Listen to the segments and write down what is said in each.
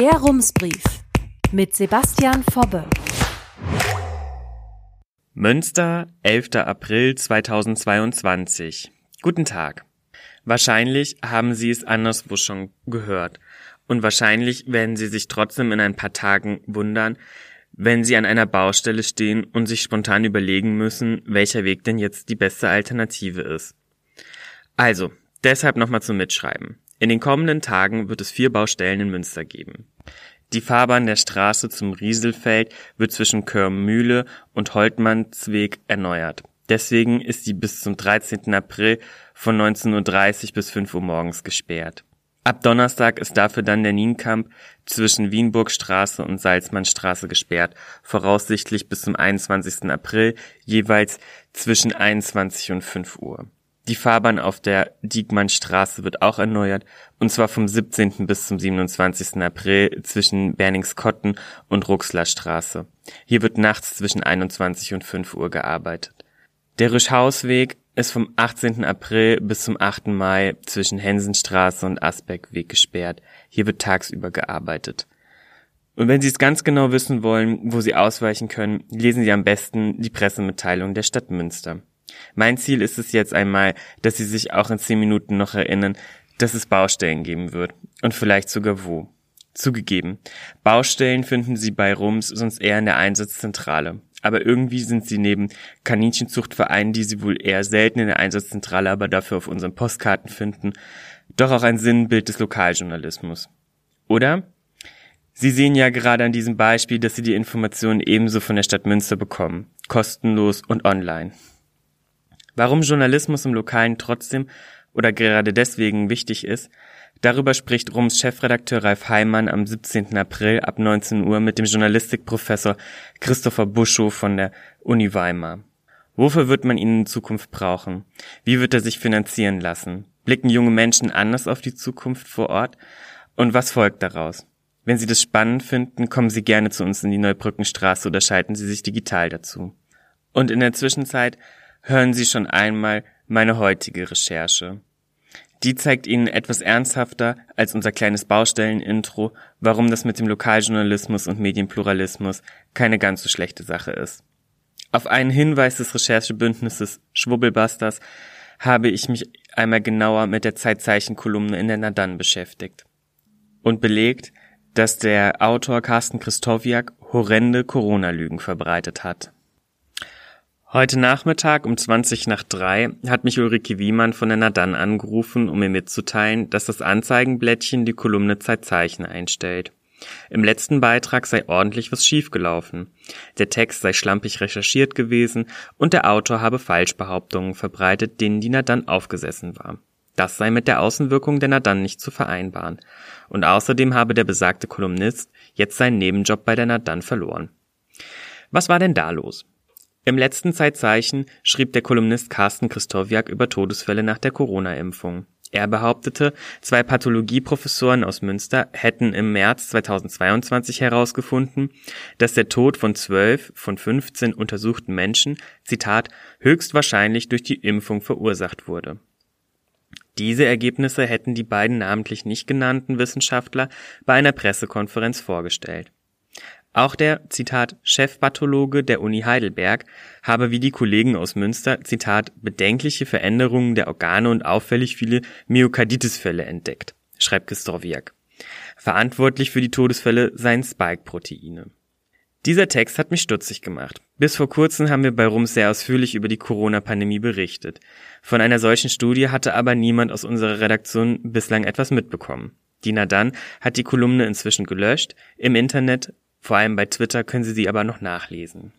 Der Rumsbrief mit Sebastian Fobbe. Münster, 11. April 2022. Guten Tag. Wahrscheinlich haben Sie es anderswo schon gehört. Und wahrscheinlich werden Sie sich trotzdem in ein paar Tagen wundern, wenn Sie an einer Baustelle stehen und sich spontan überlegen müssen, welcher Weg denn jetzt die beste Alternative ist. Also, deshalb nochmal zum Mitschreiben. In den kommenden Tagen wird es vier Baustellen in Münster geben. Die Fahrbahn der Straße zum Rieselfeld wird zwischen Körmühle und Holtmannsweg erneuert. Deswegen ist sie bis zum 13. April von 19.30 Uhr bis 5 Uhr morgens gesperrt. Ab Donnerstag ist dafür dann der Nienkamp zwischen Wienburgstraße und Salzmannstraße gesperrt, voraussichtlich bis zum 21. April, jeweils zwischen 21 und 5 Uhr. Die Fahrbahn auf der Diekmannstraße wird auch erneuert, und zwar vom 17. bis zum 27. April zwischen Berningskotten und Ruxlerstraße. Hier wird nachts zwischen 21 und 5 Uhr gearbeitet. Der Rischhausweg ist vom 18. April bis zum 8. Mai zwischen Hensenstraße und Asbeckweg gesperrt. Hier wird tagsüber gearbeitet. Und wenn Sie es ganz genau wissen wollen, wo Sie ausweichen können, lesen Sie am besten die Pressemitteilung der Stadt Münster. Mein Ziel ist es jetzt einmal, dass Sie sich auch in zehn Minuten noch erinnern, dass es Baustellen geben wird. Und vielleicht sogar wo. Zugegeben, Baustellen finden Sie bei Rums sonst eher in der Einsatzzentrale. Aber irgendwie sind sie neben Kaninchenzuchtvereinen, die sie wohl eher selten in der Einsatzzentrale, aber dafür auf unseren Postkarten finden, doch auch ein Sinnbild des Lokaljournalismus. Oder? Sie sehen ja gerade an diesem Beispiel, dass Sie die Informationen ebenso von der Stadt Münster bekommen, kostenlos und online. Warum Journalismus im Lokalen trotzdem oder gerade deswegen wichtig ist, darüber spricht Rums Chefredakteur Ralf Heimann am 17. April ab 19 Uhr mit dem Journalistikprofessor Christopher Buschow von der Uni Weimar. Wofür wird man ihn in Zukunft brauchen? Wie wird er sich finanzieren lassen? Blicken junge Menschen anders auf die Zukunft vor Ort? Und was folgt daraus? Wenn Sie das spannend finden, kommen Sie gerne zu uns in die Neubrückenstraße oder schalten Sie sich digital dazu. Und in der Zwischenzeit hören Sie schon einmal meine heutige Recherche. Die zeigt Ihnen etwas ernsthafter als unser kleines Baustellenintro, warum das mit dem Lokaljournalismus und Medienpluralismus keine ganz so schlechte Sache ist. Auf einen Hinweis des Recherchebündnisses Schwubbelbusters habe ich mich einmal genauer mit der Zeitzeichenkolumne in der Nadan beschäftigt und belegt, dass der Autor Carsten Christowiak horrende Corona-Lügen verbreitet hat. Heute Nachmittag um 20 nach drei hat mich Ulrike Wiemann von der Nadan angerufen, um mir mitzuteilen, dass das Anzeigenblättchen die Kolumne Zeitzeichen einstellt. Im letzten Beitrag sei ordentlich was schiefgelaufen. Der Text sei schlampig recherchiert gewesen und der Autor habe Falschbehauptungen verbreitet, denen die Nadan aufgesessen war. Das sei mit der Außenwirkung der Nadan nicht zu vereinbaren. Und außerdem habe der besagte Kolumnist jetzt seinen Nebenjob bei der Nadan verloren. Was war denn da los? Im letzten Zeitzeichen schrieb der Kolumnist Carsten Christowiak über Todesfälle nach der Corona-Impfung. Er behauptete, zwei Pathologieprofessoren aus Münster hätten im März 2022 herausgefunden, dass der Tod von zwölf von 15 untersuchten Menschen, Zitat, höchstwahrscheinlich durch die Impfung verursacht wurde. Diese Ergebnisse hätten die beiden namentlich nicht genannten Wissenschaftler bei einer Pressekonferenz vorgestellt. Auch der, Zitat, Chefpathologe der Uni Heidelberg habe wie die Kollegen aus Münster, Zitat, bedenkliche Veränderungen der Organe und auffällig viele Myokarditisfälle entdeckt, schreibt Gestorwiak. Verantwortlich für die Todesfälle seien Spike-Proteine. Dieser Text hat mich stutzig gemacht. Bis vor kurzem haben wir bei Rums sehr ausführlich über die Corona-Pandemie berichtet. Von einer solchen Studie hatte aber niemand aus unserer Redaktion bislang etwas mitbekommen. Dina Dann hat die Kolumne inzwischen gelöscht, im Internet vor allem bei Twitter können Sie sie aber noch nachlesen.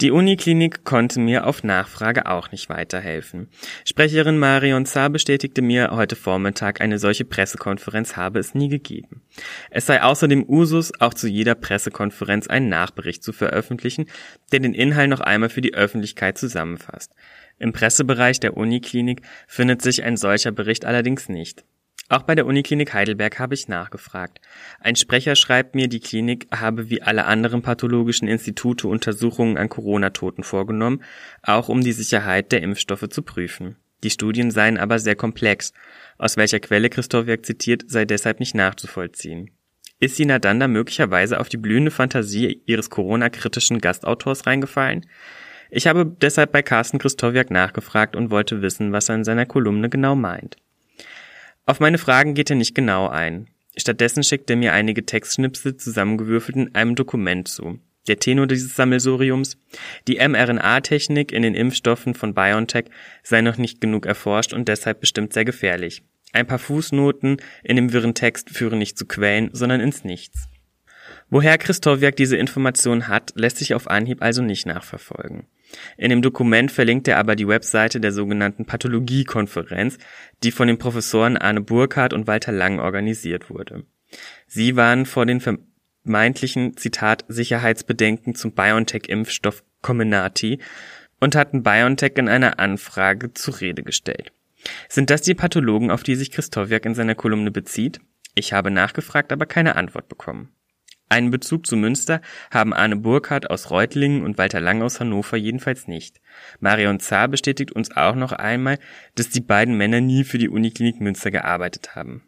Die Uniklinik konnte mir auf Nachfrage auch nicht weiterhelfen. Sprecherin Marion Zahr bestätigte mir heute Vormittag, eine solche Pressekonferenz habe es nie gegeben. Es sei außerdem Usus, auch zu jeder Pressekonferenz einen Nachbericht zu veröffentlichen, der den Inhalt noch einmal für die Öffentlichkeit zusammenfasst. Im Pressebereich der Uniklinik findet sich ein solcher Bericht allerdings nicht. Auch bei der Uniklinik Heidelberg habe ich nachgefragt. Ein Sprecher schreibt mir, die Klinik habe wie alle anderen pathologischen Institute Untersuchungen an Corona-Toten vorgenommen, auch um die Sicherheit der Impfstoffe zu prüfen. Die Studien seien aber sehr komplex. Aus welcher Quelle Christowiak zitiert, sei deshalb nicht nachzuvollziehen. Ist Sina dann da möglicherweise auf die blühende Fantasie ihres Corona-kritischen Gastautors reingefallen? Ich habe deshalb bei Carsten Christowiak nachgefragt und wollte wissen, was er in seiner Kolumne genau meint. Auf meine Fragen geht er nicht genau ein. Stattdessen schickt er mir einige Textschnipsel zusammengewürfelt in einem Dokument zu. Der Tenor dieses Sammelsuriums, die mRNA-Technik in den Impfstoffen von BioNTech sei noch nicht genug erforscht und deshalb bestimmt sehr gefährlich. Ein paar Fußnoten in dem wirren Text führen nicht zu Quellen, sondern ins Nichts. Woher Christowiak diese Information hat, lässt sich auf Anhieb also nicht nachverfolgen. In dem Dokument verlinkt er aber die Webseite der sogenannten Pathologiekonferenz, die von den Professoren Arne Burkhardt und Walter Lang organisiert wurde. Sie waren vor den vermeintlichen, Zitat, Sicherheitsbedenken zum BioNTech-Impfstoff Comenati und hatten BioNTech in einer Anfrage zur Rede gestellt. Sind das die Pathologen, auf die sich Christowiak in seiner Kolumne bezieht? Ich habe nachgefragt, aber keine Antwort bekommen. Einen Bezug zu Münster haben Arne Burkhardt aus Reutlingen und Walter Lang aus Hannover jedenfalls nicht. Marion Zahr bestätigt uns auch noch einmal, dass die beiden Männer nie für die Uniklinik Münster gearbeitet haben.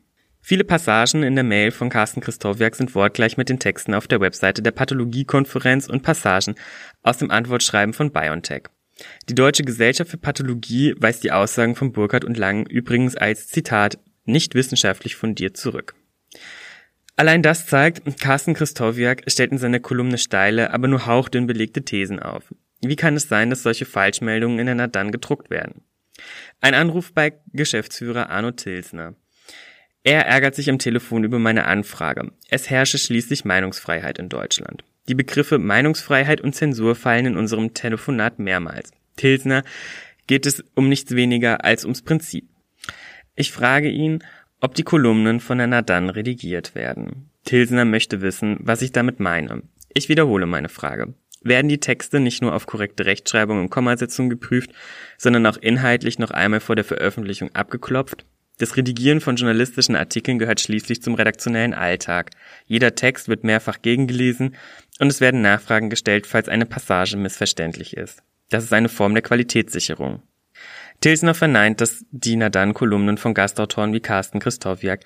Viele Passagen in der Mail von Carsten Christowiak sind wortgleich mit den Texten auf der Webseite der Pathologiekonferenz und Passagen aus dem Antwortschreiben von BioNTech. Die Deutsche Gesellschaft für Pathologie weist die Aussagen von Burkhardt und Lang übrigens als Zitat nicht wissenschaftlich fundiert zurück. Allein das zeigt, Carsten Christowiak stellt in seiner Kolumne steile, aber nur hauchdünn belegte Thesen auf. Wie kann es sein, dass solche Falschmeldungen in einer dann gedruckt werden? Ein Anruf bei Geschäftsführer Arno Tilsner. Er ärgert sich am Telefon über meine Anfrage. Es herrsche schließlich Meinungsfreiheit in Deutschland. Die Begriffe Meinungsfreiheit und Zensur fallen in unserem Telefonat mehrmals. Tilsner geht es um nichts weniger als ums Prinzip. Ich frage ihn, ob die Kolumnen von der Nadan redigiert werden. Tilsner möchte wissen, was ich damit meine. Ich wiederhole meine Frage. Werden die Texte nicht nur auf korrekte Rechtschreibung und Kommasetzung geprüft, sondern auch inhaltlich noch einmal vor der Veröffentlichung abgeklopft? Das Redigieren von journalistischen Artikeln gehört schließlich zum redaktionellen Alltag. Jeder Text wird mehrfach gegengelesen und es werden Nachfragen gestellt, falls eine Passage missverständlich ist. Das ist eine Form der Qualitätssicherung. Tilsner verneint, dass Dina Dann Kolumnen von Gastautoren wie Carsten Christowiak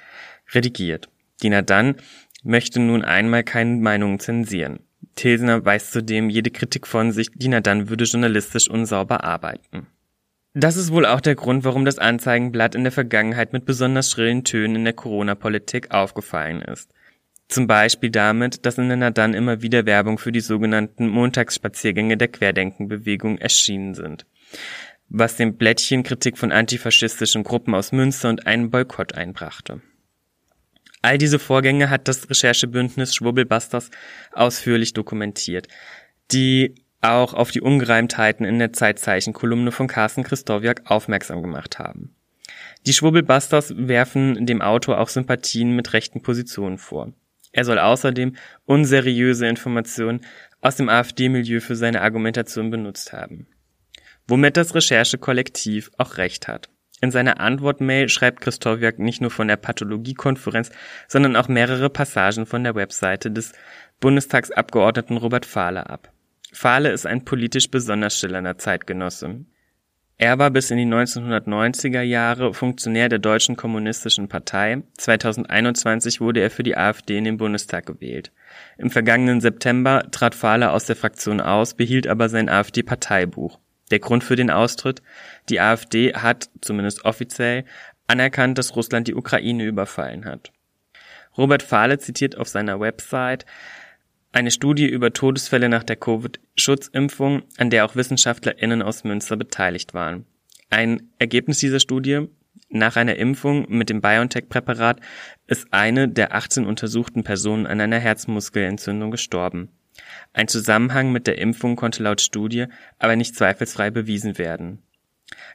redigiert. Dina Dann möchte nun einmal keine Meinungen zensieren. Tilsner weist zudem jede Kritik von sich, Dina Dann würde journalistisch unsauber arbeiten. Das ist wohl auch der Grund, warum das Anzeigenblatt in der Vergangenheit mit besonders schrillen Tönen in der Corona-Politik aufgefallen ist. Zum Beispiel damit, dass in der Nadan immer wieder Werbung für die sogenannten Montagsspaziergänge der Querdenkenbewegung erschienen sind was dem Blättchen Kritik von antifaschistischen Gruppen aus Münster und einen Boykott einbrachte. All diese Vorgänge hat das Recherchebündnis Schwubbelbusters ausführlich dokumentiert, die auch auf die Ungereimtheiten in der Zeitzeichen-Kolumne von Carsten Christowiak aufmerksam gemacht haben. Die Schwubbelbusters werfen dem Autor auch Sympathien mit rechten Positionen vor. Er soll außerdem unseriöse Informationen aus dem AfD-Milieu für seine Argumentation benutzt haben womit das Recherchekollektiv auch recht hat. In seiner Antwortmail schreibt Christowiak nicht nur von der Pathologiekonferenz, sondern auch mehrere Passagen von der Webseite des Bundestagsabgeordneten Robert Fahle ab. Fahle ist ein politisch besonders schillernder Zeitgenosse. Er war bis in die 1990er Jahre Funktionär der Deutschen Kommunistischen Partei. 2021 wurde er für die AfD in den Bundestag gewählt. Im vergangenen September trat Fahle aus der Fraktion aus, behielt aber sein AfD-Parteibuch. Der Grund für den Austritt? Die AfD hat, zumindest offiziell, anerkannt, dass Russland die Ukraine überfallen hat. Robert Fahle zitiert auf seiner Website eine Studie über Todesfälle nach der Covid-Schutzimpfung, an der auch WissenschaftlerInnen aus Münster beteiligt waren. Ein Ergebnis dieser Studie nach einer Impfung mit dem BioNTech-Präparat ist eine der 18 untersuchten Personen an einer Herzmuskelentzündung gestorben. Ein Zusammenhang mit der Impfung konnte laut Studie aber nicht zweifelsfrei bewiesen werden.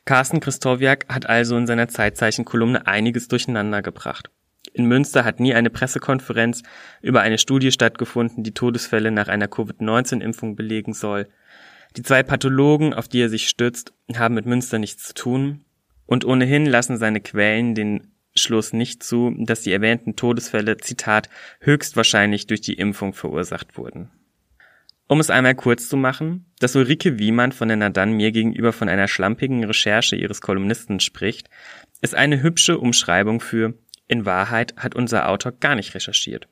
Carsten Christowiak hat also in seiner Zeitzeichen-Kolumne einiges durcheinander gebracht. In Münster hat nie eine Pressekonferenz über eine Studie stattgefunden, die Todesfälle nach einer Covid-19-Impfung belegen soll. Die zwei Pathologen, auf die er sich stützt, haben mit Münster nichts zu tun. Und ohnehin lassen seine Quellen den Schluss nicht zu, dass die erwähnten Todesfälle, Zitat, höchstwahrscheinlich durch die Impfung verursacht wurden. Um es einmal kurz zu machen, dass Ulrike Wiemann von der Nadan mir gegenüber von einer schlampigen Recherche ihres Kolumnisten spricht, ist eine hübsche Umschreibung für in Wahrheit hat unser Autor gar nicht recherchiert.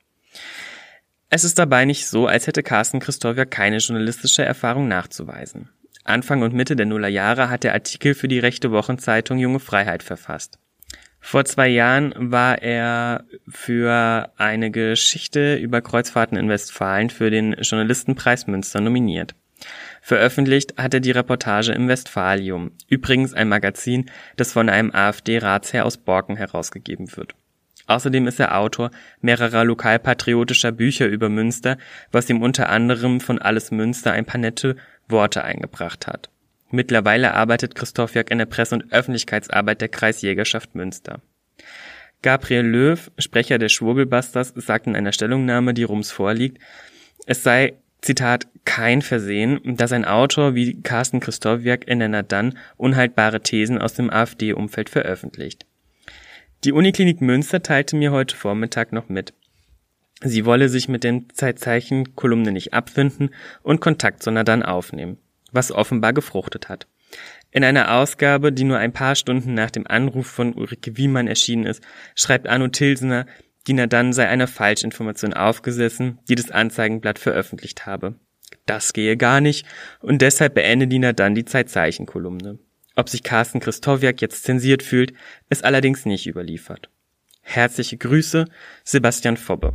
Es ist dabei nicht so, als hätte Carsten Christoffia keine journalistische Erfahrung nachzuweisen. Anfang und Mitte der Nullerjahre hat er Artikel für die rechte Wochenzeitung Junge Freiheit verfasst. Vor zwei Jahren war er für eine Geschichte über Kreuzfahrten in Westfalen für den Journalistenpreis Münster nominiert. Veröffentlicht hat er die Reportage im Westfalium, übrigens ein Magazin, das von einem AfD-Ratsherr aus Borken herausgegeben wird. Außerdem ist er Autor mehrerer lokalpatriotischer Bücher über Münster, was ihm unter anderem von Alles Münster ein paar nette Worte eingebracht hat. Mittlerweile arbeitet Christoph Jörg in der Presse- und Öffentlichkeitsarbeit der Kreisjägerschaft Münster. Gabriel Löw, Sprecher der Schwurbelbusters, sagt in einer Stellungnahme, die Rums vorliegt, es sei, Zitat, kein Versehen, dass ein Autor wie Carsten Christowiak in der Nadan unhaltbare Thesen aus dem AfD-Umfeld veröffentlicht. Die Uniklinik Münster teilte mir heute Vormittag noch mit. Sie wolle sich mit den Zeitzeichen-Kolumne nicht abfinden und Kontakt zu Nadan aufnehmen was offenbar gefruchtet hat. In einer Ausgabe, die nur ein paar Stunden nach dem Anruf von Ulrike Wiemann erschienen ist, schreibt Arno Tilsener, Dina dann sei einer Falschinformation aufgesessen, die das Anzeigenblatt veröffentlicht habe. Das gehe gar nicht und deshalb beende Dina dann die Zeitzeichenkolumne. Ob sich Carsten Christowiak jetzt zensiert fühlt, ist allerdings nicht überliefert. Herzliche Grüße, Sebastian Fobbe.